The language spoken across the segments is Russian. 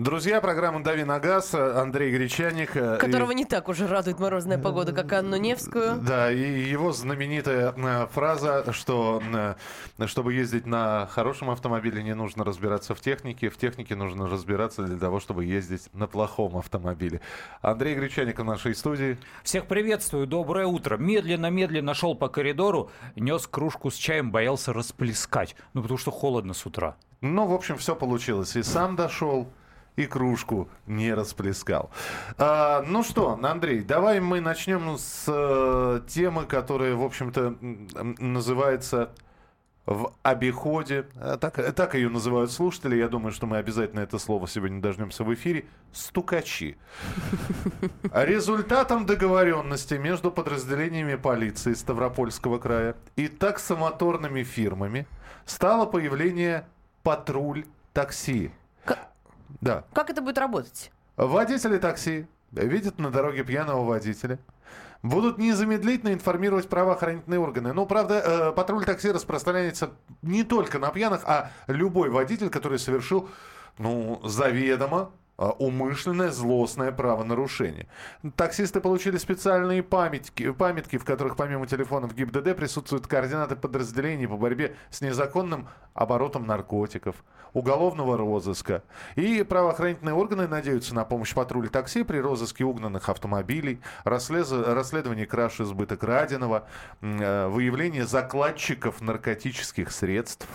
Друзья, программа «Дави на газ», Андрей Гречаник. э, Которого и- не так уже радует морозная погода, как Анну Невскую. Да, и его знаменитая э, фраза, что э, чтобы ездить на хорошем автомобиле, не нужно разбираться в технике, в технике нужно разбираться для того, чтобы ездить на плохом автомобиле. Андрей Гречаник в нашей студии. Всех приветствую, доброе утро. Медленно-медленно шел по коридору, нес кружку с чаем, боялся расплескать. Ну, потому что холодно с утра. Ну, в общем, все получилось. И сам дошел, и кружку не расплескал. А, ну что, Андрей, давай мы начнем с э, темы, которая, в общем-то, называется в обиходе. А, Так, так ее называют слушатели. Я думаю, что мы обязательно это слово сегодня дождемся в эфире. Стукачи. Результатом договоренности между подразделениями полиции Ставропольского края и таксомоторными фирмами стало появление патруль такси. Да. Как это будет работать? Водители такси видят на дороге пьяного водителя. Будут незамедлительно информировать правоохранительные органы. Ну, правда, э, патруль такси распространяется не только на пьяных, а любой водитель, который совершил, ну, заведомо умышленное злостное правонарушение. Таксисты получили специальные памятки, памятки, в которых помимо телефонов ГИБДД присутствуют координаты подразделений по борьбе с незаконным оборотом наркотиков, уголовного розыска. И правоохранительные органы надеются на помощь патруля такси при розыске угнанных автомобилей, расследовании краж избыта краденого, м, э, выявлении закладчиков наркотических средств.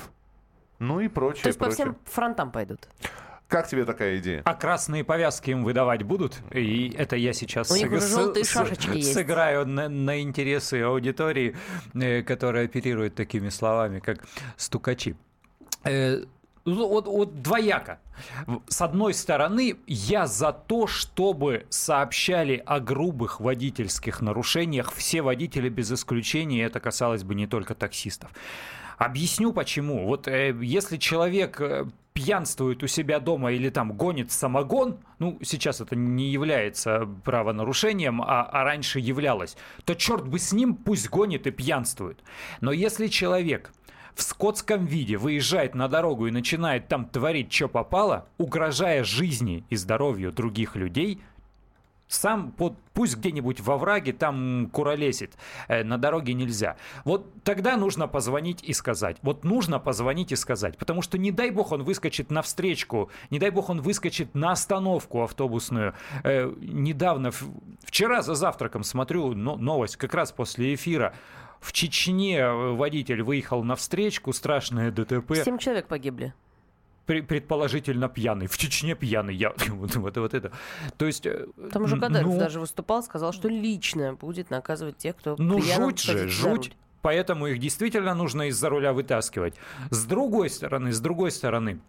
Ну и прочее, То есть по прочее. всем фронтам пойдут. Как тебе такая идея? А красные повязки им выдавать будут? И это я сейчас У них уже желтые с- шашечки есть. сыграю на, на интересы аудитории, э, которая оперирует такими словами, как стукачи. Э, ну, Вот, вот двояко. С одной стороны, я за то, чтобы сообщали о грубых водительских нарушениях все водители без исключения, и это касалось бы не только таксистов. Объясню почему. Вот э, если человек э, пьянствует у себя дома или там гонит самогон, ну, сейчас это не является правонарушением, а, а раньше являлось, то черт бы с ним, пусть гонит и пьянствует. Но если человек в скотском виде выезжает на дорогу и начинает там творить, что попало, угрожая жизни и здоровью других людей, сам под, пусть где-нибудь во враге там куролесит, э, на дороге нельзя. Вот тогда нужно позвонить и сказать. Вот нужно позвонить и сказать. Потому что не дай бог он выскочит на встречку, не дай бог он выскочит на остановку автобусную. Э, недавно, вчера за завтраком смотрю но- новость, как раз после эфира. В Чечне э, водитель выехал на встречку, страшное ДТП. Семь человек погибли. Пре- предположительно пьяный. В Чечне пьяный. Я, вот, вот, вот это. То есть... э, Там уже Кадаев ну, даже выступал, сказал, что лично будет наказывать тех, кто Ну, жуть же, жуть. Поэтому их действительно нужно из-за руля вытаскивать. С другой стороны, с другой стороны,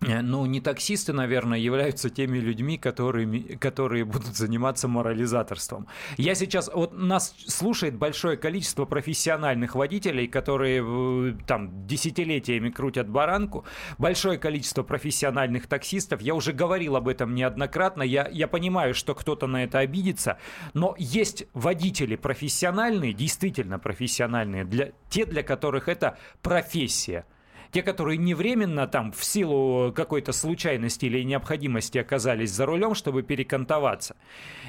ну, не таксисты, наверное, являются теми людьми, которые, которые будут заниматься морализаторством. Я сейчас... Вот нас слушает большое количество профессиональных водителей, которые э, там десятилетиями крутят баранку. Большое количество профессиональных таксистов. Я уже говорил об этом неоднократно. Я, я понимаю, что кто-то на это обидится. Но есть водители профессиональные, действительно профессиональные, для, те, для которых это профессия. Те, которые не временно там в силу какой-то случайности или необходимости оказались за рулем, чтобы перекантоваться.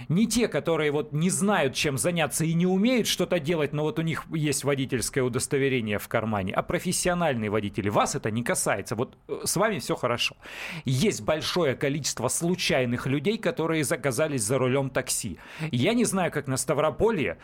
Не те, которые вот не знают, чем заняться и не умеют что-то делать, но вот у них есть водительское удостоверение в кармане, а профессиональные водители. Вас это не касается. Вот э, с вами все хорошо. Есть большое количество случайных людей, которые оказались за рулем такси. Я не знаю, как на Ставрополье,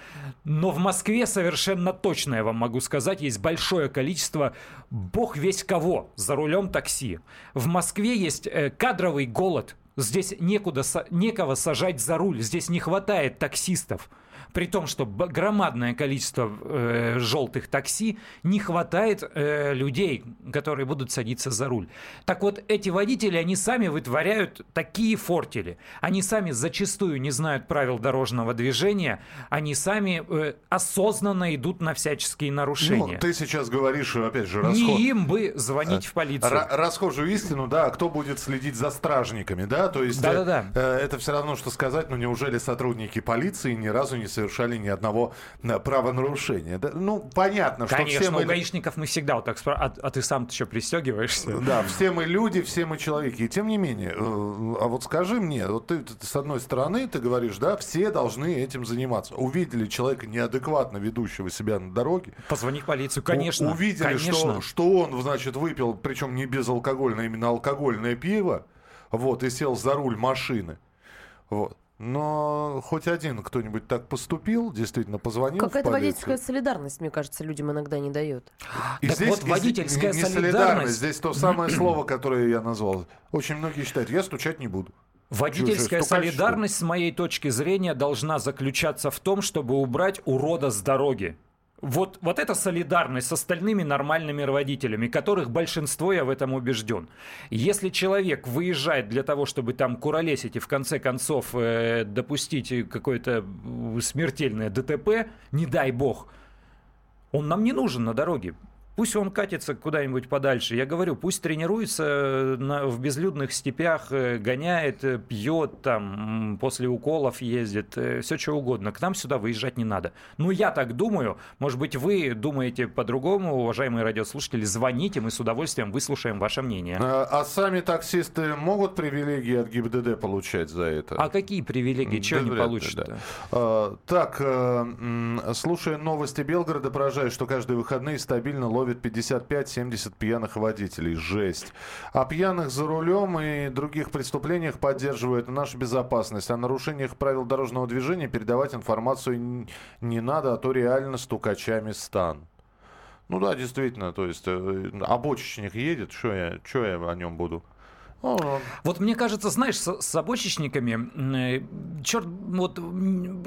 но в Москве совершенно точно, я вам могу сказать, есть большое количество, бог весь кого, за рулем такси. В Москве есть э, кадровый голод. Здесь некуда, некого сажать за руль. Здесь не хватает таксистов. При том, что громадное количество э, желтых такси, не хватает э, людей, которые будут садиться за руль. Так вот, эти водители, они сами вытворяют такие фортели. Они сами зачастую не знают правил дорожного движения. Они сами э, осознанно идут на всяческие нарушения. Ну, ты сейчас говоришь, опять же, расход... Не им бы звонить в полицию. Ра- расхожую истину, да, кто будет следить за стражниками, да, то есть Да-да-да. э, э, это все равно, что сказать, ну неужели сотрудники полиции ни разу не совершали совершали ни одного э, правонарушения. Ну, понятно, что Конечно, все мы... у гаишников мы всегда вот так спрашиваем, а, а ты сам еще пристегиваешься? Да, все мы люди, все мы человеки. И тем не менее, э, а вот скажи мне, вот ты, ты с одной стороны, ты говоришь, да, все должны этим заниматься. Увидели человека неадекватно ведущего себя на дороге. Позвони в полицию, конечно. У- увидели, конечно. Что, что он, значит, выпил, причем не безалкогольное, а именно алкогольное пиво, вот, и сел за руль машины. Вот. Но хоть один кто-нибудь так поступил, действительно позвонил Какая-то водительская солидарность, мне кажется, людям иногда не дает. И Так вот, и водительская не, не солидарность- Здесь то самое слово, которое я назвал. Очень многие считают, я стучать не буду. Водительская стукач, солидарность, с моей точки зрения, должна заключаться в том, чтобы убрать урода с дороги. Вот, вот эта солидарность с остальными нормальными водителями, которых большинство, я в этом убежден. Если человек выезжает для того, чтобы там куролесить и в конце концов э, допустить какое-то смертельное ДТП, не дай бог, он нам не нужен на дороге. Пусть он катится куда-нибудь подальше. Я говорю, пусть тренируется э, на- в безлюдных степях, э, гоняет, э, пьет, там, после уколов ездит, все что угодно. К нам сюда выезжать не надо. Ну, я так думаю. Может быть, вы думаете по-другому, уважаемые радиослушатели. Звоните, мы с удовольствием выслушаем ваше мнение. А, а сами таксисты могут привилегии от ГИБДД получать за это? А какие привилегии? Чего Да они получат? да. А, так, слушая новости Белгорода, поражает, что каждые выходные стабильно ловят 55-70 пьяных водителей. Жесть. О пьяных за рулем и других преступлениях поддерживают нашу безопасность. О нарушениях правил дорожного движения передавать информацию не надо, а то реально стукачами стан. Ну да, действительно, то есть э, обочечник едет, что я, чё я о нем буду? Вот мне кажется, знаешь, с, с обочечниками, черт, вот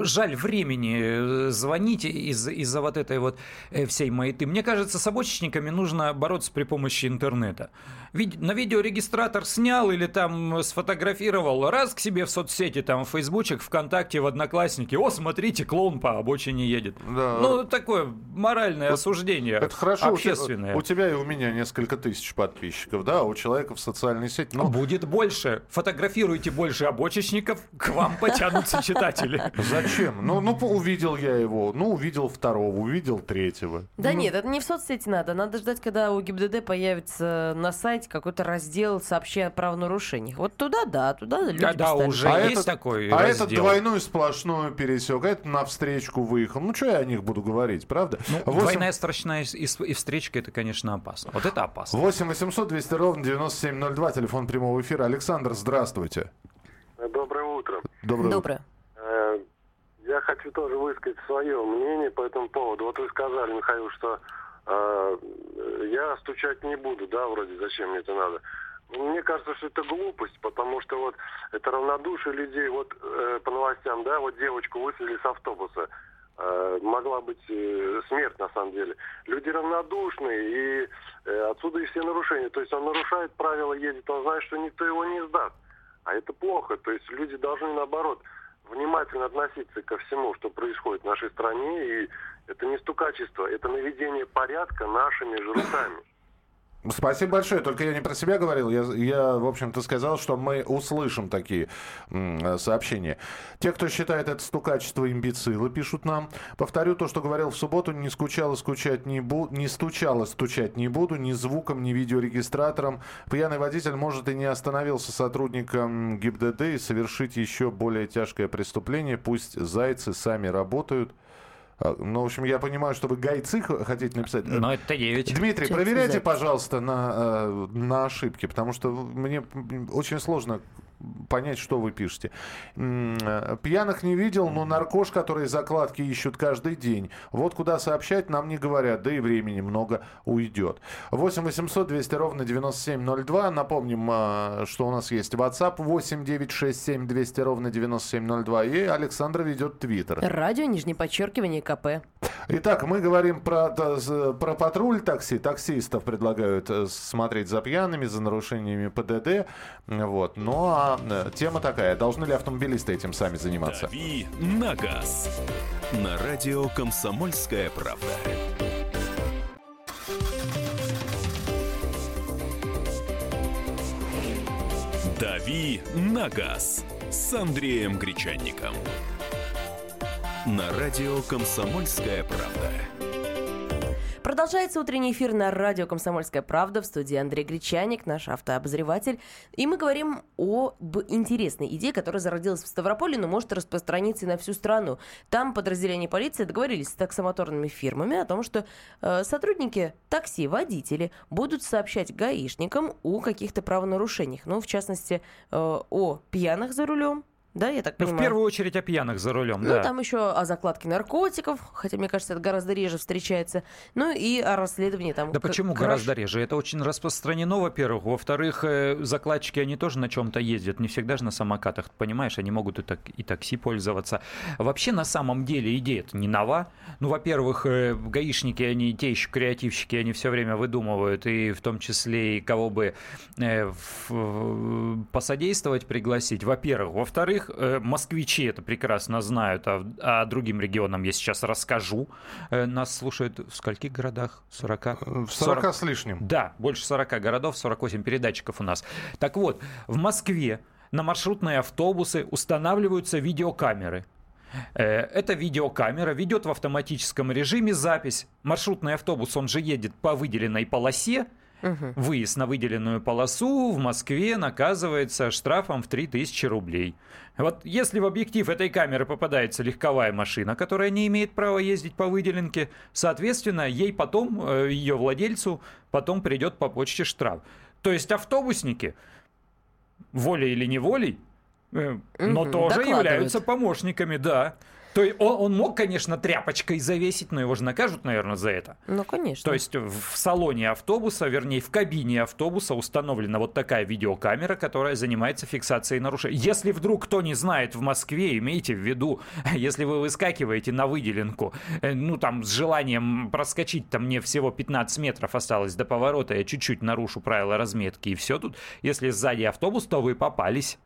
жаль времени э, звонить из- из-за вот этой вот э, всей маяты. Мне кажется, с обочечниками нужно бороться при помощи интернета. Ведь на видеорегистратор снял или там сфотографировал, раз к себе в соцсети, там, в Фейсбучек, ВКонтакте, в Одноклассники, о, смотрите, клоун по обочине едет. Да. Ну, такое моральное осуждение, Это хорошо, у те- общественное. У, тебя и у меня несколько тысяч подписчиков, да, а у человека в социальной сети. Ну, Будет больше. Фотографируйте больше обочечников, к вам потянутся читатели. зачем? Ну, ну, по- увидел я его, ну, увидел второго, увидел третьего. Да нет, это не в соцсети надо. Надо ждать, когда у ГИБДД появится на сайте какой-то раздел, сообщая о правонарушениях. Вот туда, да, туда люди Да, да, уже А есть этот- такой А раздел. этот двойную сплошную пересек, а этот на встречку выехал. Ну, что я о них буду говорить, правда? Ну, Восемь- Двойная страшная и, и встречка, это, конечно, опасно. Вот это опасно. 8 800 200 ровно 9702, телефон прямого эфира. Александр, здравствуйте. Доброе утро. Доброе. Доброе. Э, Я хочу тоже высказать свое мнение по этому поводу. Вот вы сказали, Михаил, что э, я стучать не буду, да, вроде зачем мне это надо. Мне кажется, что это глупость, потому что вот это равнодушие людей, вот э, по новостям, да, вот девочку высадили с автобуса. Э, могла быть э, смерть на самом деле. Люди равнодушные, и э, отсюда и все нарушения. То есть он нарушает правила, едет, он знает, что никто его не сдаст. А это плохо. То есть люди должны, наоборот, внимательно относиться ко всему, что происходит в нашей стране. И это не стукачество, это наведение порядка нашими же руками. Спасибо большое. Только я не про себя говорил. Я, я, в общем-то, сказал, что мы услышим такие м, э, сообщения. Те, кто считает это стукачество имбецилы, пишут нам. Повторю то, что говорил в субботу. Не скучала, скучать не буду. Не стучала, стучать не буду. Ни звуком, ни видеорегистратором. Пьяный водитель, может, и не остановился сотрудником ГИБДД и совершить еще более тяжкое преступление. Пусть зайцы сами работают. А, Ну, в общем, я понимаю, что вы гайцы хотите написать. Но это 9. Дмитрий, проверяйте, пожалуйста, на, э, на ошибки, потому что мне очень сложно понять, что вы пишете. Э, Пьяных не видел, но наркош, которые закладки ищут каждый день. Вот куда сообщать нам не говорят, да и времени много уйдет. 8 800 200 ровно 9702. Напомним, э, что у нас есть WhatsApp 8 967 200 ровно 9702. И Александра ведет Твиттер. Радио, нижнее подчеркивание, КП. Итак, мы говорим про, про патруль такси. Таксистов предлагают э, смотреть за пьяными, за нарушениями ПДД. Вот. Ну а э, тема такая. Должны ли автомобилисты этим сами заниматься? «Дави на газ» на радио «Комсомольская правда». «Дави на газ» с Андреем Гречанником. На радио «Комсомольская правда». Продолжается утренний эфир на радио «Комсомольская правда» в студии Андрей Гречаник, наш автообозреватель. И мы говорим об интересной идее, которая зародилась в Ставрополе, но может распространиться и на всю страну. Там подразделения полиции договорились с таксомоторными фирмами о том, что э, сотрудники такси, водители будут сообщать гаишникам о каких-то правонарушениях. Ну, в частности, э, о пьяных за рулем, да, я так Ну, понимаю? в первую очередь о пьяных за рулем, Ну, да. там еще о закладке наркотиков, хотя, мне кажется, это гораздо реже встречается. Ну, и о расследовании там... Да почему краж- гораздо реже? Это очень распространено, во-первых. Во-вторых, э, закладчики, они тоже на чем-то ездят. Не всегда же на самокатах, понимаешь? Они могут и, так, и такси пользоваться. Вообще, на самом деле, идея это не нова. Ну, во-первых, э, гаишники, они те еще креативщики, они все время выдумывают, и в том числе и кого бы э, в- в- посодействовать, пригласить. Во-первых. Во-вторых, э, москвичи это прекрасно знают, а, а другим регионам я сейчас расскажу. Э, Нас слушают в скольких городах? 40? В 40 с лишним. Да, больше 40 городов, 48 передатчиков у нас. Так вот, в Москве на маршрутные автобусы устанавливаются видеокамеры. Э, Эта видеокамера ведет в автоматическом режиме запись. Маршрутный автобус, он же едет по выделенной полосе. Мгм. Выезд на выделенную полосу в Москве наказывается штрафом в 3000 рублей. Вот если в объектив этой камеры попадается легковая машина, которая не имеет права ездить по выделенке, соответственно, ей потом, э, ее владельцу, потом придет по почте штраф. То есть автобусники, волей или неволей, э, но тоже являются помощниками, да. То есть он, он мог, конечно, тряпочкой завесить, но его же накажут, наверное, за это. Ну, конечно. То есть в салоне автобуса, вернее, в кабине автобуса установлена вот такая видеокамера, которая занимается фиксацией нарушений. Если вдруг кто не знает в Москве, имейте в виду, если вы выскакиваете на выделенку, э, ну там с желанием проскочить, там мне всего 15 метров осталось до поворота, я чуть-чуть нарушу правила разметки и все тут. Если сзади автобус, то вы попались.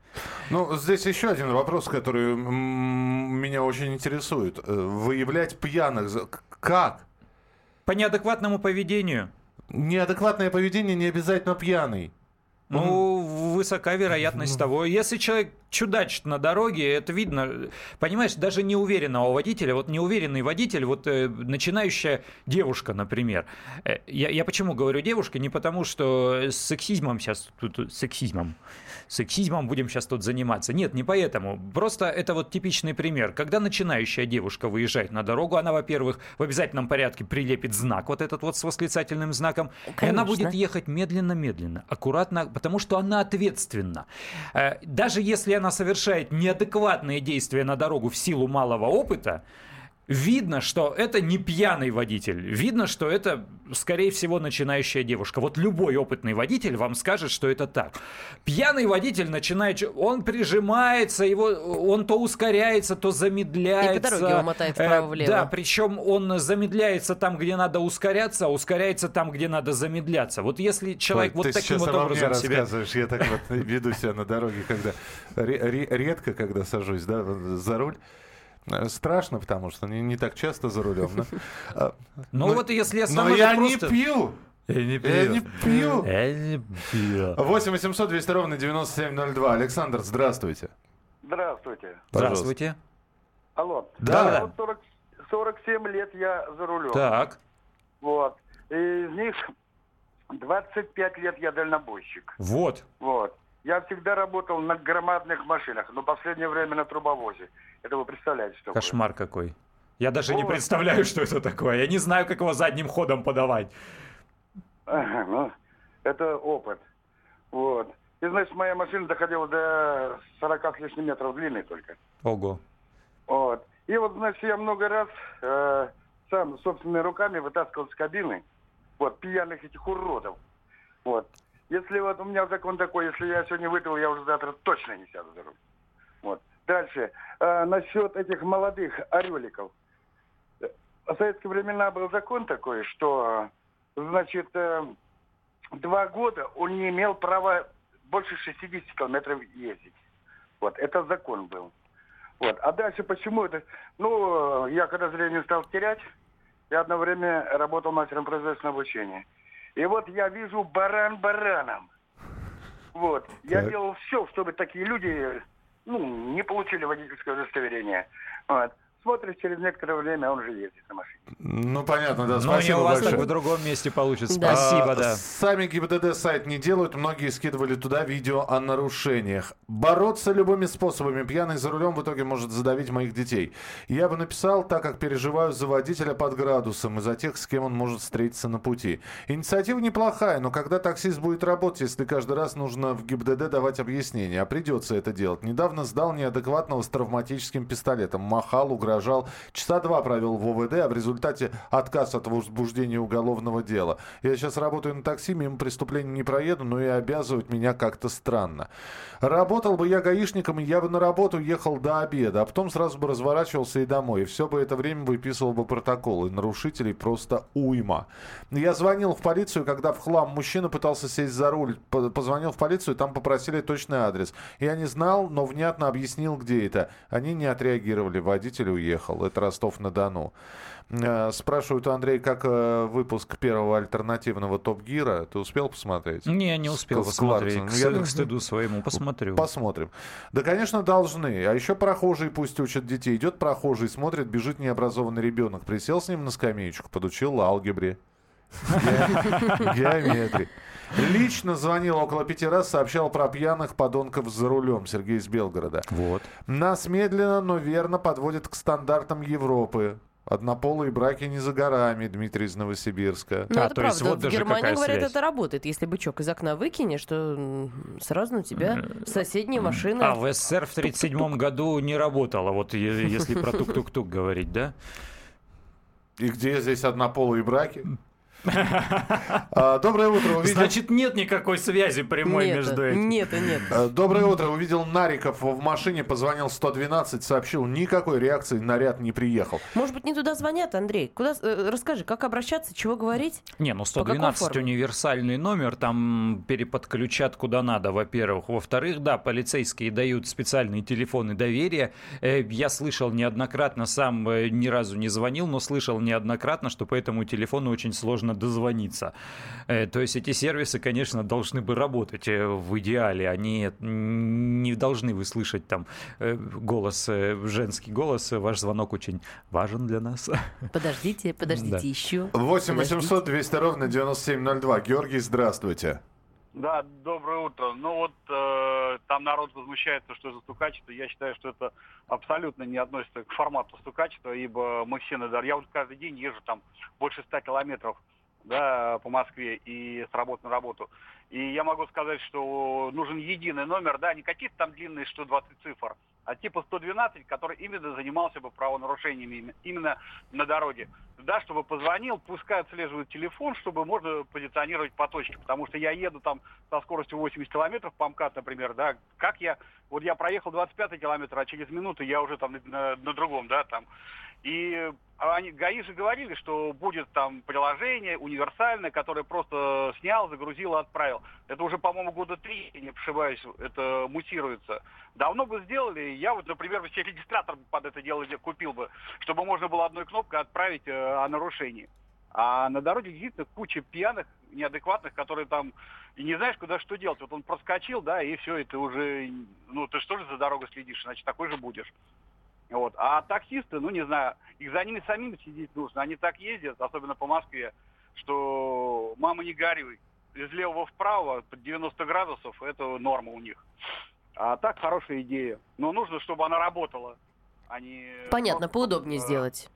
Ну, здесь еще один вопрос, который меня очень интересует. Э, Выявлять пьяных... Как? По неадекватному поведению. Неадекватное поведение не обязательно пьяный. Ну, высока вероятность того. Если человек чудачит на дороге, это видно. Понимаешь, даже неуверенного водителя, вот неуверенный водитель, вот э, начинающая девушка, например. Э, я, я почему говорю девушка? Не потому, что с сексизмом сейчас тут- сексизмом. Сексизмом будем сейчас тут заниматься. Нет, не поэтому. Просто это вот типичный пример. Когда начинающая девушка выезжает на дорогу, она, во-первых, в обязательном порядке прилепит знак, вот этот вот с восклицательным знаком, и она Конечно. будет ехать медленно-медленно, аккуратно, потому что она ответственна. Э, Даже если она совершает неадекватные действия на дорогу в силу малого опыта, видно, что это не пьяный водитель. Видно, что это, скорее всего, начинающая девушка. Вот любой опытный водитель вам скажет, что это так. Пьяный водитель начинает... Он прижимается, его, он то ускоряется, то замедляется. И по дороге его мотает Э, вправо-влево. Да, причем он замедляется там, где надо ускоряться, а ускоряется там, где надо замедляться. Вот если человек Ой, вот ты таким вот образом себя... рассказываешь. Я так вот веду себя на дороге, когда ре- ре- редко, когда сажусь да, за руль. Э, Страшно, потому что не, не так часто за рулем. Но, а, Ну вот если я но сам я уже не пью. Я не Я не пью. Я не пью. 8 800 200 ровно 9702. Александр, здравствуйте. Здравствуйте. Здравствуйте. Алло. Да. Я вот 40 47 лет я за рулем. Так. Вот. И из них 25 лет я дальнобойщик. Вот. Вот. Я всегда работал на громадных машинах, но последнее время на трубовозе. Это вы представляете, что? Кошмар какой. Я даже не Вот. представляю, что это такое. Я не знаю, как его задним ходом подавать. Ага, ну, это опыт. Вот. И, значит, моя машина доходила до 40 с лишним метров длины только. Ого. Вот. И вот, значит, я много раз э, сам собственными руками вытаскивал с кабины вот, пьяных этих уродов. Вот. Если вот у меня закон такой, если я сегодня выпил, я уже завтра точно не сяду за руль. Вот. Дальше. Э, насчет этих молодых ореликов. В советские времена был закон такой, что, значит, э, два года он не имел права больше 60 километров ездить. Вот, это закон был. Вот. А дальше почему это? Ну, я когда зрение стал терять, я одно время работал мастером производственного обучения. И вот я вижу баран бараном. Вот. Я Так. делал все, чтобы такие люди ну, не получили водительское удостоверение. Вот. Смотришь через некоторое время, он уже ездит на машине. Ну, понятно, да, Но спасибо у вас большое. так в другом месте получится. Да. Спасибо, А, да. Сами ГИБДД сайт не делают, многие скидывали туда видео о нарушениях. Бороться любыми способами. Пьяный за рулем в итоге может задавить моих детей. Я бы написал, так как переживаю за водителя под градусом и за тех, с кем он может встретиться на пути. Инициатива неплохая, но когда таксист будет работать, если каждый раз нужно в ГИБДД давать объяснения, а придется это делать. Недавно сдал неадекватного с травматическим пистолетом. Махал, угрожал. Часа два провел в ОВД, а в результате отказ от возбуждения уголовного дела. Я сейчас работаю на такси, мимо преступления не проеду, но и обязывать меня как-то странно. Работал бы я гаишником, и я бы на работу ехал до обеда, а потом сразу бы разворачивался и домой. И все бы это время выписывал бы протоколы. Нарушителей просто уйма. Я звонил в полицию, когда в хлам мужчина пытался сесть за руль. По- Позвонил в полицию, там попросили точный адрес. Я не знал, но внятно объяснил, где это. Они не отреагировали, водитель уехал. Это Ростов-на-Дону. Э, Спрашивают у Андрея, как э, выпуск первого альтернативного Топ-Гира. Ты успел посмотреть? Не, не успел С посмотреть. К, Я к стыду своему посмотрю. Посмотрим. Да, конечно, должны. А еще прохожие пусть учат детей. Идет прохожий, смотрит, бежит необразованный ребенок. Присел с ним на скамеечку, подучил алгебре. Ге- Геометрии. Лично звонил около пяти раз, сообщал про пьяных подонков за рулем. Сергей из Белгорода. Вот. Нас медленно, но верно подводят к стандартам Европы. Однополые браки не за горами, Дмитрий из Новосибирска. Ну, А, это то есть правда. вот в даже Германии, какая говорят, связь. это работает. Если бычок из окна выкинешь, то сразу на тебя соседняя машина. А в СССР в 1937 году не работало, вот если про тук-тук-тук говорить, да? И где здесь однополые браки? А, Доброе утро. Увидел... Значит, нет никакой связи прямой нет, между этим. нет, нет. Э, Доброе утро. Увидел Нариков в машине, позвонил 112, сообщил, никакой реакции, наряд не приехал. Может быть, не туда звонят, Андрей? Куда? э, Расскажи, как обращаться, чего говорить? Не, ну какой 112 форме? универсальный номер, там переподключат куда надо, во-первых. Во-вторых, да, полицейские дают специальные телефоны доверия. Э, Я слышал неоднократно, сам э, ни разу не звонил, но слышал неоднократно, что по этому телефону очень сложно дозвониться. Э, То есть эти сервисы, конечно, должны бы работать э, в идеале. Они не должны вы слышать там э, голос, женский голос. Ваш звонок очень важен для нас. Подождите, подождите, Да. еще. 8 Подождите. 800 200 ровно 9702. Георгий, здравствуйте. Да, доброе утро. Ну вот э, там народ возмущается, что это стукачество. Я считаю, что это абсолютно не относится к формату стукачества, ибо мы все на дор- Я вот каждый день езжу там больше 100 километров да, по Москве и с работы на работу. И я могу сказать, что нужен единый номер, да, не какие-то там длинные 120 цифр, а типа 112, который именно занимался бы правонарушениями именно- на дороге. Да, чтобы позвонил, пускай отслеживают телефон, чтобы можно позиционировать по точке. Потому что я еду там со скоростью 80 километров по МКАД, например, да, как я, вот я проехал 25 километр, а через минуту я уже там на, на- другом, да, там. И они, ГАИ же говорили, что будет там приложение универсальное, которое просто снял, загрузил и отправил. Это уже, по-моему, года три, не ошибаюсь, это мутируется. Давно бы сделали. Я вот, например, себе регистратор под это дело купил бы, чтобы можно было одной кнопкой отправить э, о нарушении. А на дороге действительно куча пьяных, неадекватных, которые там и не знаешь, куда что делать. Вот он проскочил, да, и все, и ты уже, ну, ты что же за дорогой следишь, значит, такой же будешь. Вот. А таксисты, ну, не знаю, их за ними самим сидеть нужно. Они так ездят, особенно по Москве, что мама не горюй. Из левого вправо под 90 градусов это норма у них. А так хорошая идея. Но нужно, чтобы она работала. а не Понятно, просто, поудобнее э, сделать.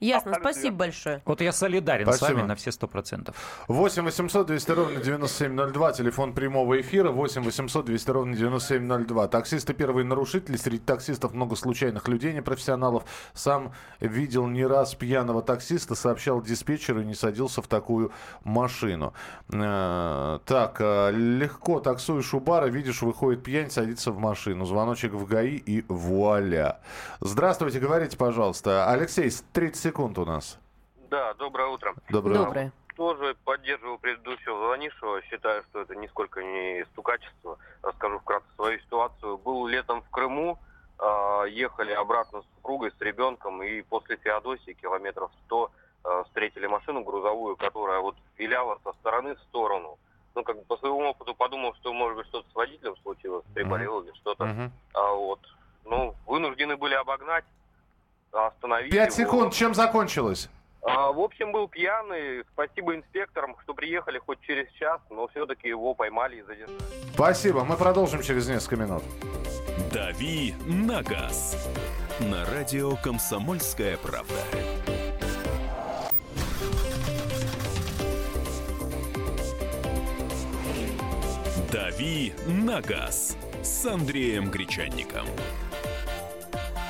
Ясно, абсолютно спасибо верно. большое. Вот я солидарен с Спасибо. вами на все сто процентов. 8 800 200 ровно 9702. Телефон прямого эфира 8 800 200 ровно 9702. Таксисты первые нарушители. Среди таксистов много случайных людей, непрофессионалов. Сам видел не раз пьяного таксиста, сообщал диспетчеру и не садился в такую машину. Э, Так, э, легко таксуешь у бара, видишь, выходит пьянь, садится в машину. Звоночек в ГАИ и вуаля. Здравствуйте, говорите, пожалуйста. Алексей, 30 секунд у нас. Да, доброе утро. Доброе утро. Доброе. Тоже поддерживаю предыдущего звонившего. Считаю, что это нисколько не стукачество. Расскажу вкратце свою ситуацию. Был летом в Крыму, а, ехали обратно с супругой, с ребенком, и после Феодосии километров 100 а, встретили машину грузовую, которая вот виляла со стороны в сторону. Ну, как бы по своему опыту подумал, что, может быть, что-то с водителем случилось, приболел или что-то. Мгм. А вот, ну, вынуждены были обогнать. Остановить Пять его. секунд. Чем закончилось? А, в общем, был пьяный. Спасибо инспекторам, что приехали хоть через час, но все-таки его поймали и задержали. Спасибо. Мы продолжим через несколько минут. «Дави на газ» на радио «Комсомольская правда». «Дави на газ» с Андреем Гречанником.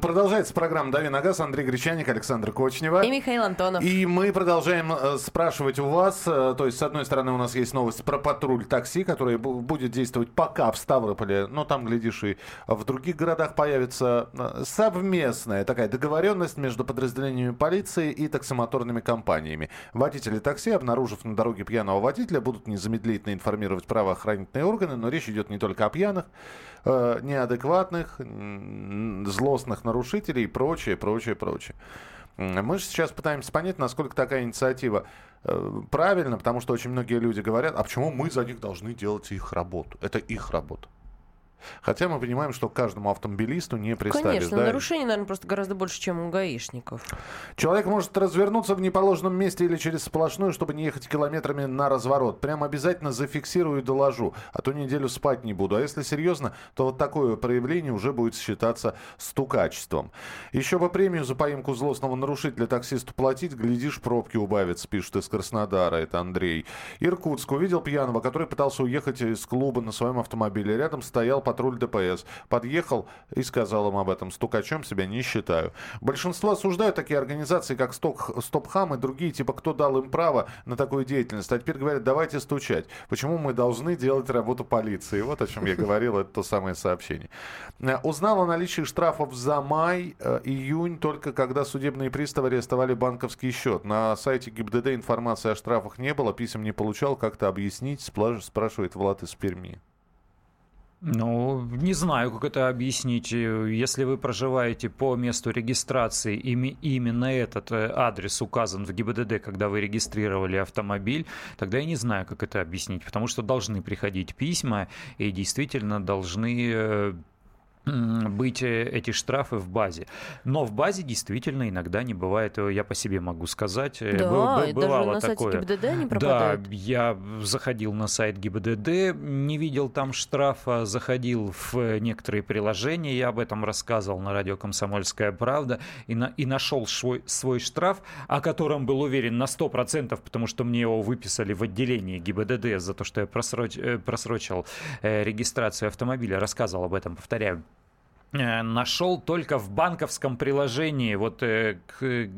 Продолжается программа «Дави на газ». Андрей Гречаник, Александр Кочнева. И Михаил Антонов. И мы продолжаем э, спрашивать у вас, э, то есть, с одной стороны, у нас есть новость про патруль такси, который бу- будет действовать пока в Ставрополе, но там, глядишь, и в других городах появится э, совместная такая договоренность между подразделениями полиции и таксомоторными компаниями. Водители такси, обнаружив на дороге пьяного водителя, будут незамедлительно информировать правоохранительные органы, но речь идет не только о пьяных, э, неадекватных, м, злостных нарушителей и прочее, прочее, прочее. Мы же сейчас пытаемся понять, насколько такая инициатива э, правильна, потому что очень многие люди говорят, а почему мы за них должны делать их работу? Это их работа. Хотя мы понимаем, что каждому автомобилисту не представишь. Конечно, да? нарушений, наверное, просто гораздо больше, чем у гаишников. Человек может развернуться в неположенном месте или через сплошную, чтобы не ехать километрами на разворот. Прям обязательно зафиксирую и доложу, а то неделю спать не буду. А если серьезно, то вот такое проявление уже будет считаться стукачеством. Еще бы премию за поимку злостного нарушителя таксисту платить, глядишь, пробки убавятся, пишет из Краснодара, это Андрей. Иркутск увидел пьяного, который пытался уехать из клуба на своем автомобиле. Рядом стоял патруль ДПС. Подъехал и сказал им об этом. Стукачом себя не считаю. Большинство осуждают такие организации, как Стопхам и другие, типа, кто дал им право на такую деятельность. А теперь говорят, давайте стучать. Почему мы должны делать работу полиции? Вот о чем я говорил, это то самое сообщение. Э, Узнал о наличии штрафов за май, э, июнь, только когда судебные приставы арестовали банковский счет. На сайте ГИБДД информации о штрафах не было, писем не получал. Как-то объяснить, спрашивает Влад из Перми. Ну, не знаю, как это объяснить. Если вы проживаете по месту регистрации, ими- именно этот э, адрес указан в ГИБДД, когда вы регистрировали автомобиль, тогда я не знаю, как это объяснить, потому что должны приходить письма и действительно должны э, быть э, эти штрафы в базе. Но в базе действительно иногда не бывает, э, я по себе могу сказать, э, Да, бы- бы- и даже бывало на сайте такое. ГИБДД они Да, пропадают. я заходил на сайт ГИБДД, не видел там штрафа, заходил в некоторые приложения, я об этом рассказывал на радио «Комсомольская правда», и, на, и нашел свой, свой штраф, о котором был уверен на 100%, потому что мне его выписали в отделении ГИБДД за то, что я просроч, просрочил регистрацию автомобиля, рассказывал об этом, повторяю нашел только в банковском приложении, вот э, к-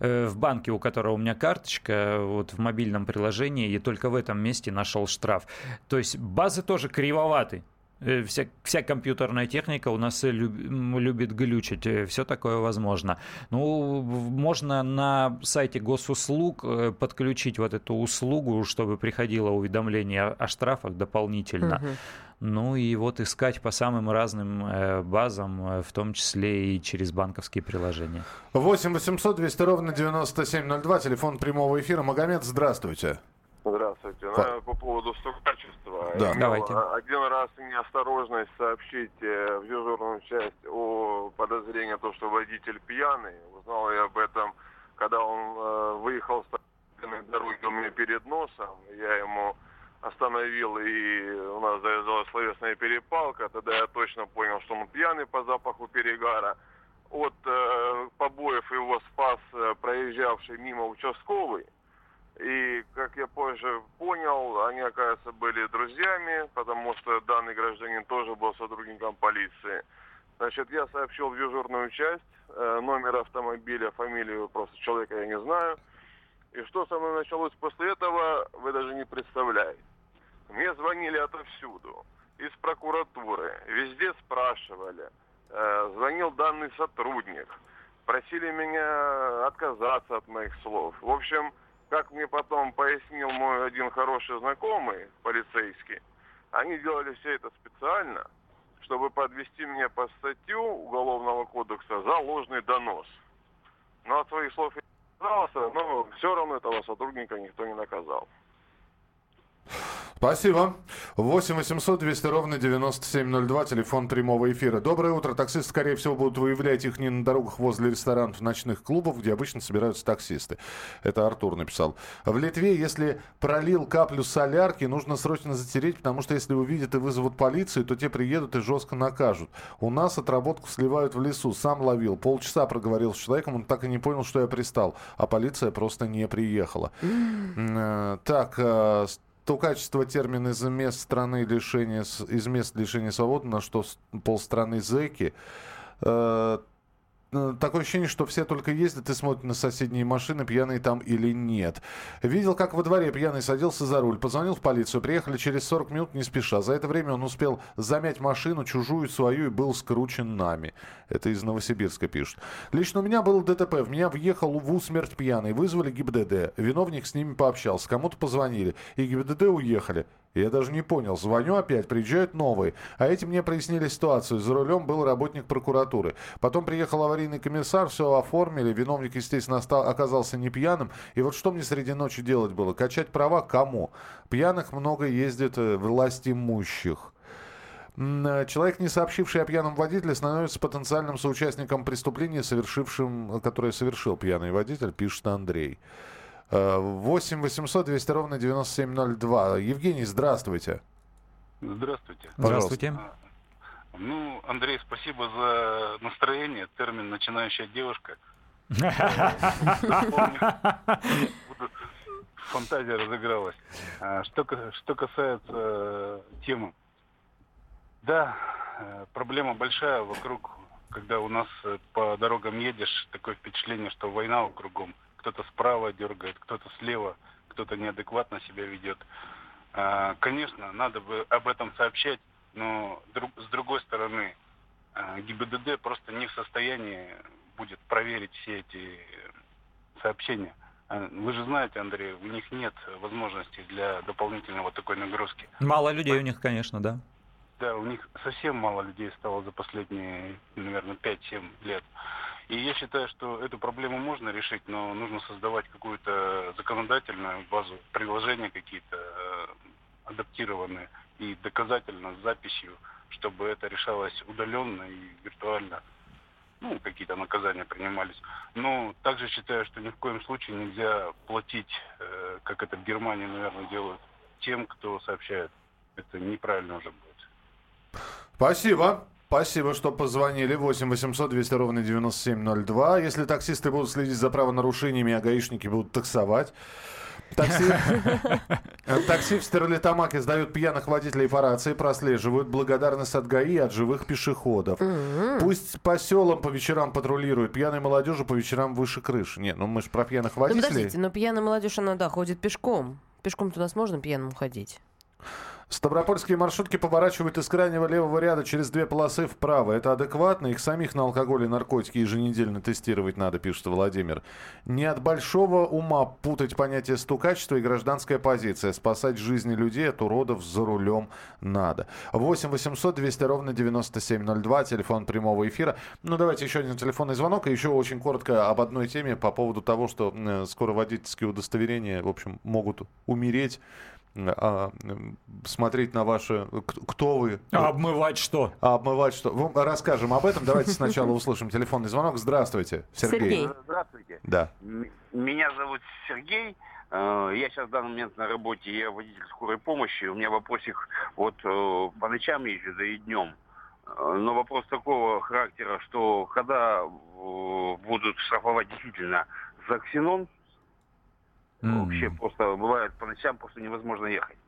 э, в банке, у которого у меня карточка, вот в мобильном приложении, и только в этом месте нашел штраф. То есть базы тоже кривоваты. Э, Вся, вся компьютерная техника у нас э, люб- любит глючить, все такое возможно. Ну, можно на сайте госуслуг э, подключить вот эту услугу, чтобы приходило уведомление о- штрафах дополнительно. Мгм. Ну и вот искать по самым разным э, базам, э, в том числе и через банковские приложения. 8 800 200 ровно 9702, телефон прямого эфира. Магомед, здравствуйте. Здравствуйте. По- Ну, По поводу стукачества. Да. Имел Давайте. Один раз неосторожность сообщить э, в дежурную часть о подозрении, то, что водитель пьяный. Узнал я об этом, когда он э, выехал с транспортной дороги у меня перед носом. Я ему остановил, и у нас завязалась словесная перепалка. Тогда я точно понял, что он пьяный по запаху перегара. От э, побоев его спас э, проезжавший мимо участковый. И, как я позже понял, они, оказывается, были друзьями, потому что данный гражданин тоже был сотрудником полиции. Значит, я сообщил в дежурную часть, э, номер автомобиля, фамилию просто человека я не знаю. И что со мной началось после этого, вы даже не представляете. Мне звонили отовсюду, из прокуратуры, везде спрашивали. Э, звонил данный сотрудник, просили меня отказаться от моих слов. В общем, как мне потом пояснил мой один хороший знакомый, полицейский, они делали все это специально, чтобы подвести меня по статью Уголовного кодекса за ложный донос. Но от своих слов я отказался, но все равно этого сотрудника никто не наказал. Спасибо. 8 800 200 ровно 9702, телефон прямого эфира. Доброе утро. Таксисты, скорее всего, будут выявлять их не на дорогах возле ресторанов, ночных клубов, где обычно собираются таксисты. Это Артур написал. В Литве, если пролил каплю солярки, нужно срочно затереть, потому что если увидят и вызовут полицию, то те приедут и жестко накажут. У нас отработку сливают в лесу. Сам ловил. Полчаса проговорил с человеком, он так и не понял, что я пристал. А полиция просто не приехала. Э, Так, э, то качество термин из мест страны лишения, из мест лишения свободы, на что полстраны зэки. Э, Такое ощущение, что все только ездят и смотрят на соседние машины, пьяные там или нет. Видел, как во дворе пьяный садился за руль, позвонил в полицию, приехали через 40 минут не спеша. За это время он успел замять машину, чужую, свою, и был скручен нами. Это из Новосибирска пишут. Лично у меня был ДТП, в меня въехал в усмерть пьяный, вызвали ГИБДД. Виновник с ними пообщался, кому-то позвонили, и ГИБДД уехали. Я даже не понял. Звоню опять, приезжают новые. А эти мне прояснили ситуацию. За рулем был работник прокуратуры. Потом приехал аварийный комиссар, все оформили. Виновник, естественно, оказался не пьяным. И вот что мне среди ночи делать было? Качать права кому? Пьяных много ездит э, власть имущих. Э, Человек, не сообщивший о пьяном водителе, становится потенциальным соучастником преступления, совершившим, которое совершил пьяный водитель, пишет Андрей. Э, 8 800 200 ровно 9702. Евгений, здравствуйте. Здравствуйте. Здравствуйте. Ну, Андрей, спасибо за настроение. Термин «начинающая девушка». Фантазия разыгралась. А, Что, что касается э, темы. Да, э, проблема большая вокруг, когда у нас э, по дорогам едешь, такое впечатление, что война кругом. Кто-то справа дергает, кто-то слева, кто-то неадекватно себя ведет. А, Конечно, надо бы об этом сообщать, но с другой стороны, а, ГИБДД просто не в состоянии будет проверить все эти сообщения. А, Вы же знаете, Андрей, у них нет возможности для дополнительного такой нагрузки. Мало людей у них, конечно, да. Да, у них совсем мало людей стало за последние, наверное, 5-7 лет. И я считаю, что эту проблему можно решить, но нужно создавать какую-то законодательную базу, приложения какие-то э, адаптированные и доказательно с записью, чтобы это решалось удаленно и виртуально. Ну, какие-то наказания принимались. Но также считаю, что ни в коем случае нельзя платить, э, как это в Германии, наверное, делают, тем, кто сообщает. Это неправильно уже будет. Спасибо. Спасибо, что позвонили. 8 800 200 ровно 9702. Если таксисты будут следить за правонарушениями, а гаишники будут таксовать. Такси... Такси в Стерлитамаке сдают пьяных водителей по рации, прослеживают благодарность от ГАИ и от живых пешеходов. Пусть по селам по вечерам патрулируют, пьяной молодежи по вечерам выше крыши. Не, ну мы же про пьяных Ну, водителей. подождите, но пьяная молодежь, она, да, ходит пешком. Пешком-то у нас можно пьяным ходить? Ставропольские маршрутки поворачивают из крайнего левого ряда через две полосы вправо. Это адекватно? Их самих на алкоголь и наркотики еженедельно тестировать надо, пишет Владимир. Не от большого ума путать понятие стукачества и гражданская позиция. Спасать жизни людей от уродов за рулем надо. 8 800 200 ровно 9702, телефон прямого эфира. Ну, давайте еще один телефонный звонок. И еще очень коротко об одной теме по поводу того, что э, скоро водительские удостоверения, в общем, могут умереть а, смотреть на ваши... Кто вы? А обмывать что? А обмывать что? Вам Расскажем об этом. Давайте сначала услышим телефонный звонок. Здравствуйте, Сергей. Сергей. Здравствуйте. Да. Меня зовут Сергей. Э, Я сейчас в данный момент на работе, я водитель скорой помощи. У меня вопросик, вот э, по ночам езжу, да и днем. Э, Но вопрос такого характера, что когда будут штрафовать действительно за ксенон, М. вообще просто бывает по ночам просто невозможно ехать.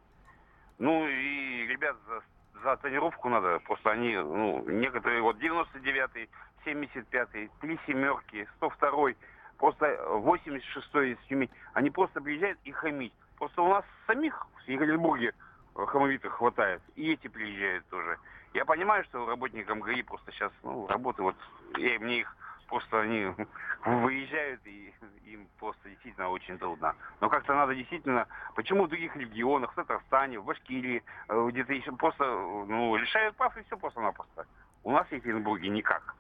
Ну и ребят за, за тренировку надо, просто они, ну, некоторые, вот 99-й, 75-й, три семерки, 102-й, просто 86-й, Тюмень, они просто приезжают и хамить. Просто у нас самих в Екатеринбурге хамовитых хватает, и эти приезжают тоже. Я понимаю, что работникам ГАИ просто сейчас, ну, работы вот, я, мне их просто они выезжают, и им просто действительно очень трудно. Но как-то надо действительно, почему в других регионах, в Татарстане, в Башкирии, э, где-то еще просто, э, ну, лишают прав и все просто-напросто. У нас в Екатеринбурге никак.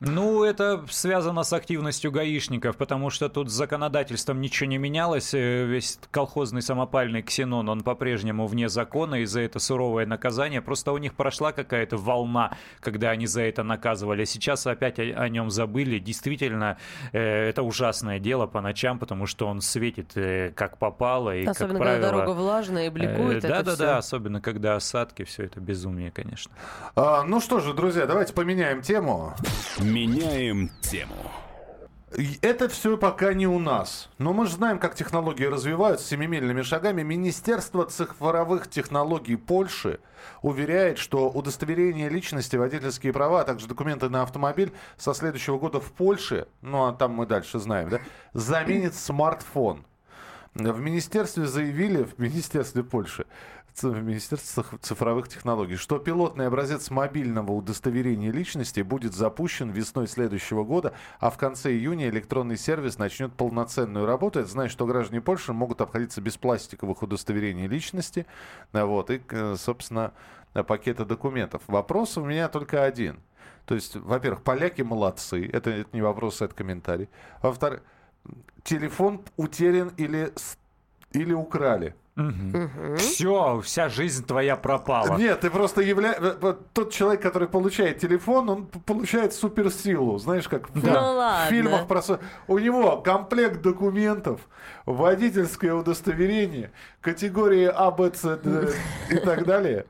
Ну, это связано с активностью гаишников, потому что тут с законодательством ничего не менялось. Э, Весь колхозный самопальный ксенон, он по-прежнему вне закона, и за это суровое наказание. Просто у них прошла какая-то волна, когда они за это наказывали. Сейчас опять о, о нем забыли. Действительно, э, это ужасное дело по ночам, потому что он светит э, как попало. И, Особенно, как правило, когда дорога влажная и бликует. это Да-да-да, всё. особенно когда осадки, все это безумие, конечно. А, ну что же, друзья, давайте поменяем тему. Меняем тему. Это все пока не у нас. Но мы же знаем, как технологии развиваются семимильными шагами. Министерство цифровых технологий Польши уверяет, что удостоверение личности, водительские права, а также документы на автомобиль со следующего года в Польше, ну а там мы дальше знаем, да, заменит смартфон. В министерстве заявили, в министерстве Польши, в министерстве циф- цифровых технологий, что пилотный образец мобильного удостоверения личности будет запущен весной следующего года, а в конце июня электронный сервис начнет полноценную работу. Это значит, что граждане Польши могут обходиться без пластиковых удостоверений личности, вот, и, собственно, пакета документов. Вопрос у меня только один. То есть, во-первых, поляки молодцы, это, это не вопрос, это комментарий. Во-вторых, телефон утерян или, или украли. Все, вся жизнь твоя пропала. Нет, ты просто являешься... Тот человек, который получает телефон, он получает суперсилу. Знаешь, как в, Ну ладно. в фильмах про... У него комплект документов, водительское удостоверение, категории А, Б, С, Д и так далее.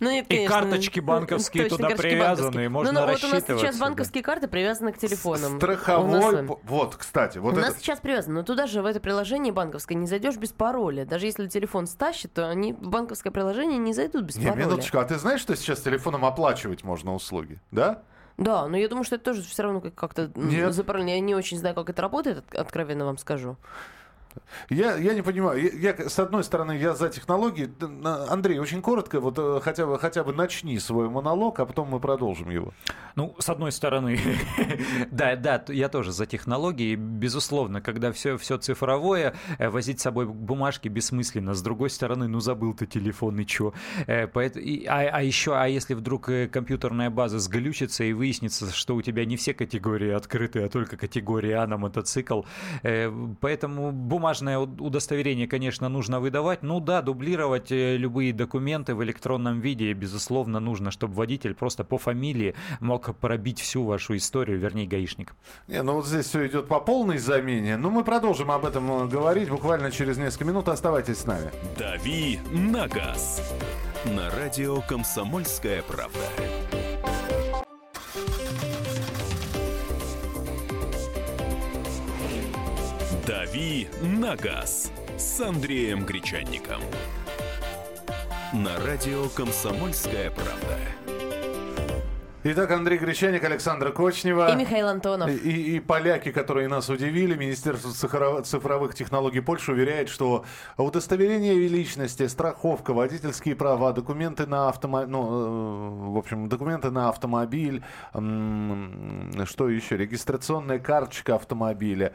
Ну, И конечно, карточки ну, банковские точно, туда карточки привязаны, можно ну, ну, вот у нас сейчас банковские карты привязаны к телефонам. Страховой... Вот, кстати, вот у это... нас сейчас привязано, но туда же в это приложение банковское не зайдешь без пароля. Даже если телефон стащит, то они в банковское приложение не зайдут без Не, пароля. минуточку, а ты знаешь, что сейчас телефоном оплачивать можно услуги? Да? Да, но я думаю, что это тоже все равно как- как-то м, Нет. за пароль. Я не очень знаю, как это работает, от- откровенно вам скажу. Я, я не понимаю. Я, я, с одной стороны, я за технологии. Андрей, очень коротко, вот э, хотя бы, хотя бы начни свой монолог, а потом мы продолжим его. Ну, с одной стороны, да, да, я тоже за технологии. Безусловно, когда все, все цифровое, э, возить с собой бумажки бессмысленно. С другой стороны, ну забыл ты телефон и чё. Э, а, а еще, а если вдруг компьютерная база сглючится и выяснится, что у тебя не все категории открыты, а только категория А на мотоцикл, поэтому бумажное удостоверение, конечно, нужно выдавать. Ну да, дублировать э, любые документы в электронном виде, безусловно, нужно, чтобы водитель просто по фамилии мог пробить всю вашу историю, вернее, гаишник. Не, ну вот здесь все идет по полной замене. Но мы продолжим об этом э, говорить буквально через несколько минут. Оставайтесь с нами. «Дави на газ» на радио «Комсомольская правда». «Дави на газ» с Андреем Гречанником. На радио «Комсомольская правда». Итак, Андрей Гречаник, Александра Кочнева. И Михаил Антонов. И, и- поляки, которые нас удивили, Министерство цифровых технологий Польши уверяет, что удостоверение личности, страховка, водительские права, документы на автомобиль, ну, э, в общем, документы на автомобиль, что еще, регистрационная карточка автомобиля,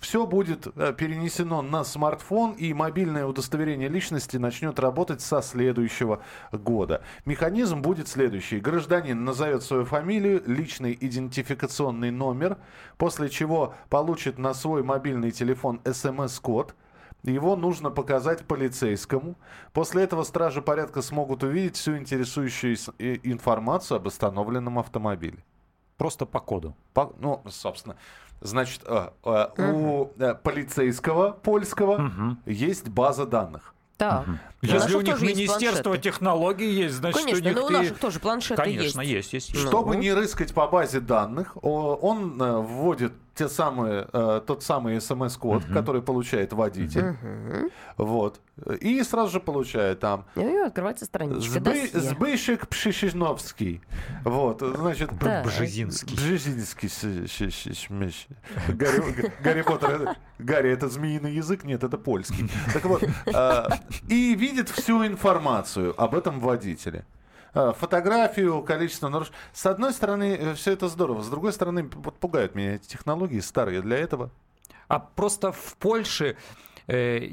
все будет э, перенесено на смартфон, и мобильное удостоверение личности начнет работать со следующего года. Механизм будет следующий. Гражданин назовет свою фамилию, личный идентификационный номер, после чего получит на свой мобильный телефон смс-код, его нужно показать полицейскому. После этого стражи порядка смогут увидеть всю интересующую и- информацию об остановленном автомобиле. Просто по коду. По- ну, собственно, значит, э, э, у э, полицейского польского есть база данных. Так. У Если наших у них есть Министерство технологий есть, значит, Конечно, у них но у ты- наших тоже планшеты Конечно, есть. есть, есть. Чтобы Ну. не рыскать по базе данных, он э, вводит те самые, э, тот самый смс-код, который получает водитель. Вот. И сразу же получает там И у него открывается страничка. Сбы- досье. Сбышек Пшишиновский. Вот, значит... Так. Бжезинский. Бжезинский. Гарри, Поттер. это- Гарри, это змеиный язык? Нет, это польский. Так вот, э, и видит всю информацию об этом водителе. Э, Фотографию, количество нарушений. С одной стороны, все это здорово. С другой стороны, вот пугают меня эти технологии старые для этого. А просто в Польше э,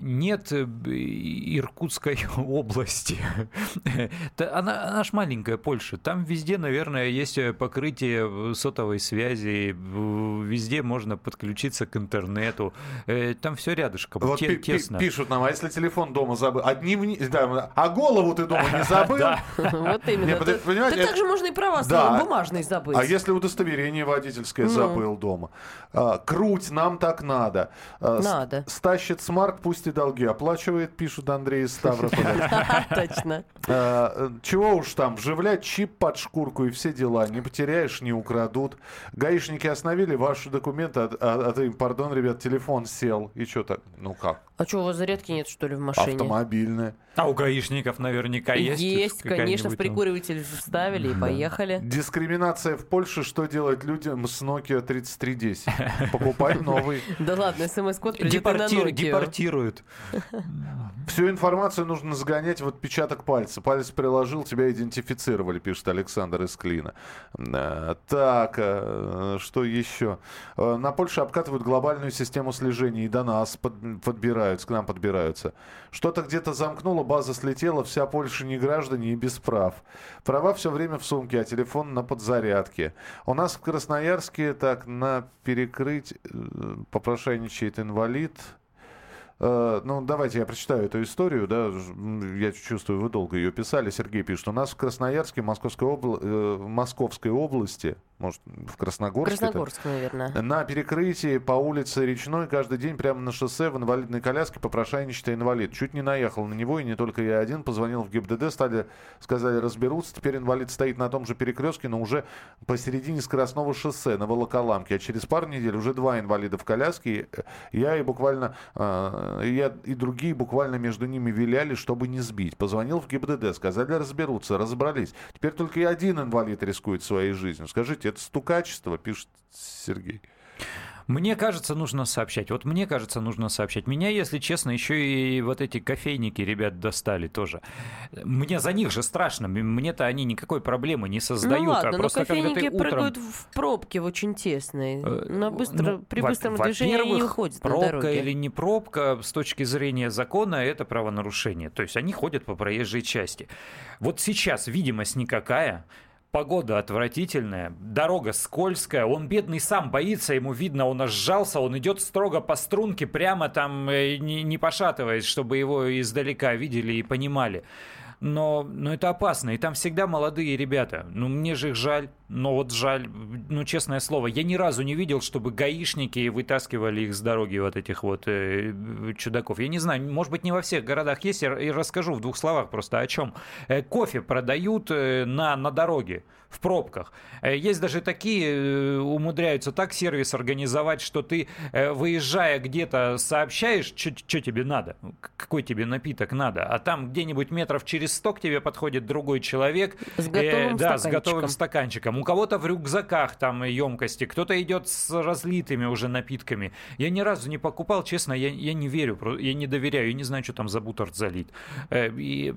нет э, Иркутской области. Она, она ж маленькая Польша. Там везде, наверное, есть покрытие сотовой связи, везде можно подключиться к интернету. Там все рядышком, вот тесно. Пишут нам, а если телефон дома забыл? Одни, да, а голову ты дома не забыл? Вот именно. Так также можно и права бумажные забыть. А если удостоверение водительское ну. забыл дома? А, круть, нам так надо. А, надо. Стащит смарт, пусть и долги оплачивает, пишут Андрей из Ставрополя. Точно. А, чего уж там, вживлять чип под шкурку и все дела. Не потеряешь, не украдут. Гаишники остановили ваши документы, а ты, пардон, ребят, телефон сел. И что так? Ну как? А что, у вас зарядки нет, что ли, в машине? Автомобильная. А у гаишников наверняка есть. Есть, конечно, в прикуриватель вставили и поехали. Дискриминация в Польше. Что делать людям с Nokia 3310? Покупать новый. Да ладно, смс-код придет на Nokia. Депортируют. Всю информацию нужно загонять в отпечаток пальца. Палец приложил, тебя идентифицировали, пишет Александр из Клина. Э, так, э, что еще? Э, на Польше обкатывают глобальную систему слежения и до нас подбираются, к нам подбираются. Что-то где-то замкнуло, база слетела, вся Польша не граждане и без прав. Права все время в сумке, а телефон на подзарядке. У нас в Красноярске так на перекрыть попрошайничает инвалид – Э, ну, давайте я прочитаю эту историю, да, я чувствую, вы долго ее писали. Сергей пишет, у нас в Красноярске, Московской, обла... э, Московской области, может, в Красногорске. Красногорск, наверное. На перекрытии по улице Речной каждый день прямо на шоссе в инвалидной коляске попрошайничает инвалид. Чуть не наехал на него, и не только я один. Позвонил в ГИБДД, стали, сказали, разберутся. Теперь инвалид стоит на том же перекрестке, но уже посередине скоростного шоссе на Волоколамке. А через пару недель уже два инвалида в коляске. Я и буквально э, я и другие буквально между ними виляли, чтобы не сбить. Позвонил в ГИБДД, сказали разберутся, разобрались. Теперь только и один инвалид рискует своей жизнью. Скажите, это стукачество, пишет Сергей. Мне кажется, нужно сообщать. Вот мне кажется, нужно сообщать. Меня, если честно, еще и вот эти кофейники ребят достали тоже. Мне за них же страшно. Мне-то они никакой проблемы не создают. Ну ладно, а просто но кофейники утром... прыгают в пробке очень тесные. Э, На быстро, ну, при быстром движении они не уходят пробка на дороге. или не пробка, с точки зрения закона, это правонарушение. То есть они ходят по проезжей части. Вот сейчас видимость никакая погода отвратительная, дорога скользкая, он бедный сам боится, ему видно, он аж сжался, он идет строго по струнке, прямо там э, не, не пошатываясь, чтобы его издалека видели и понимали но, но это опасно, и там всегда молодые ребята. Ну, мне же их жаль, но вот жаль, ну, честное слово, я ни разу не видел, чтобы гаишники вытаскивали их с дороги, вот этих вот э, чудаков. Я не знаю, может быть, не во всех городах есть, я, я расскажу в двух словах просто о чем. Э, кофе продают э, на, на дороге в пробках. Э, есть даже такие, э, умудряются так сервис организовать, что ты, э, выезжая где-то, сообщаешь, что тебе надо, какой тебе напиток надо, а там где-нибудь метров через сто к тебе подходит другой человек. С готовым э, Да, с готовым стаканчиком. У кого-то в рюкзаках там емкости, кто-то идет с разлитыми уже напитками. Я ни разу не покупал, честно, я, я не верю, я не доверяю, я не знаю, что там за бутер залит. И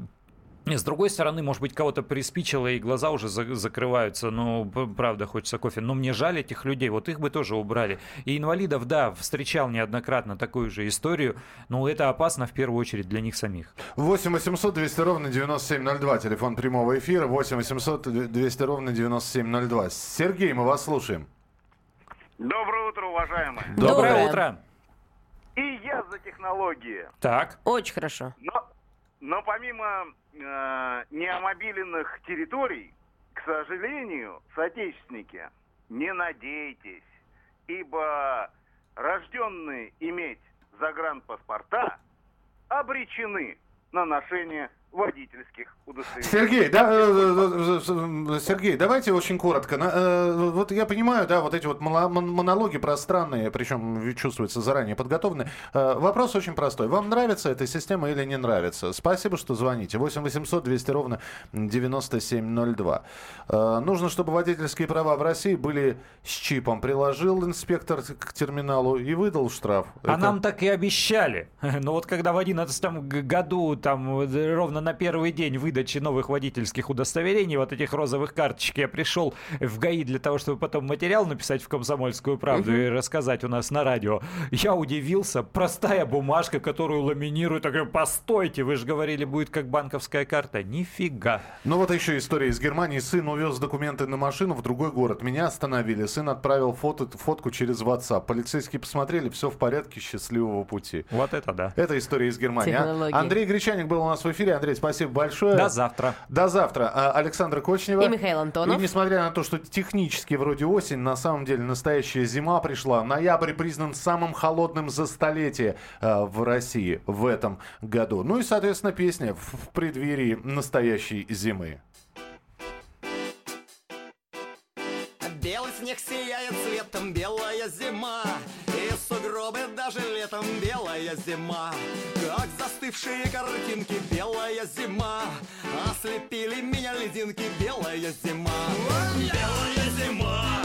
с другой стороны, может быть, кого-то приспичило, и глаза уже за- закрываются. Ну, правда, хочется кофе. Но мне жаль этих людей. Вот их бы тоже убрали. И инвалидов, да, встречал неоднократно такую же историю. Но это опасно в первую очередь для них самих. 8 800 200 ровно 9702. Телефон прямого эфира. 8 800 200 ровно 9702. Сергей, мы вас слушаем. Доброе утро, уважаемые. Доброе, Доброе утро. И я за технологии. Так. Очень хорошо. Но, но помимо э, неомобиленных территорий, к сожалению, соотечественники, не надейтесь, ибо рожденные иметь загранпаспорта обречены на ношение водительских удостоверений. Сергей, да, э, э, э, Сергей, давайте очень коротко. Вот я понимаю, да, вот эти вот монологи пространные, причем чувствуется заранее подготовленные. Вопрос очень простой. Вам нравится эта система или не нравится? Спасибо, что звоните. 8 800 200 ровно 9702. Нужно, чтобы водительские права в России были с чипом. Приложил инспектор к терминалу и выдал штраф. А Это... нам так и обещали. Но вот когда в 2011 году там ровно на первый день выдачи выдачи новых водительских удостоверений, вот этих розовых карточек, я пришел в ГАИ для того, чтобы потом материал написать в «Комсомольскую правду» и рассказать у нас на радио. Я удивился, простая бумажка, которую ламинируют, я говорю, постойте, вы же говорили, будет как банковская карта. Нифига. Ну вот еще история из Германии. Сын увез документы на машину в другой город. Меня остановили. Сын отправил фото, фотку через WhatsApp. Полицейские посмотрели, все в порядке, счастливого пути. Вот это да. Это история из Германии. а. Технологии. Андрей Гречаник был у нас в эфире. Андрей, спасибо большое. До завтра. До завтра. А, Александра Кочнева. И Михаил Антонов. И несмотря на то, что технически вроде осень, на самом деле настоящая зима пришла. Ноябрь признан самым холодным за столетие э, в России в этом году. Ну и, соответственно, песня в преддверии настоящей зимы. Белый снег сияет цветом, белая зима сугробы даже летом белая зима. Как застывшие картинки, белая зима. Ослепили меня лединки, белая зима. Белая зима,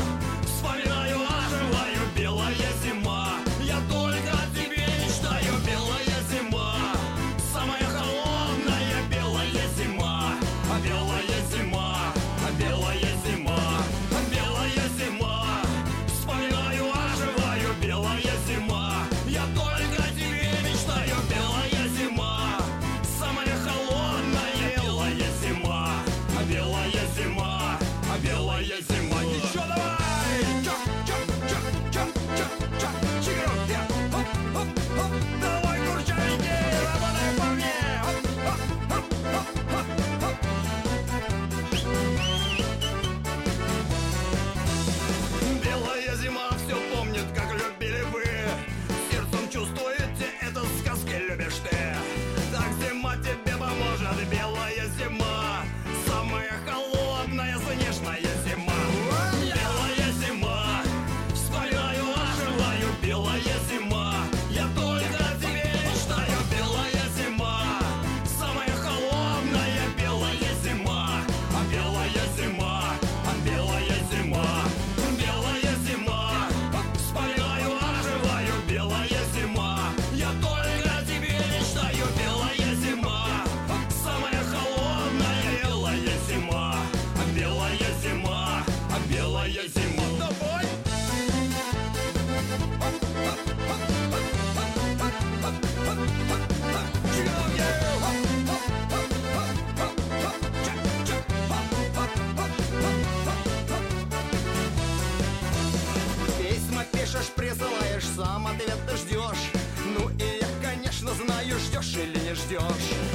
ждешь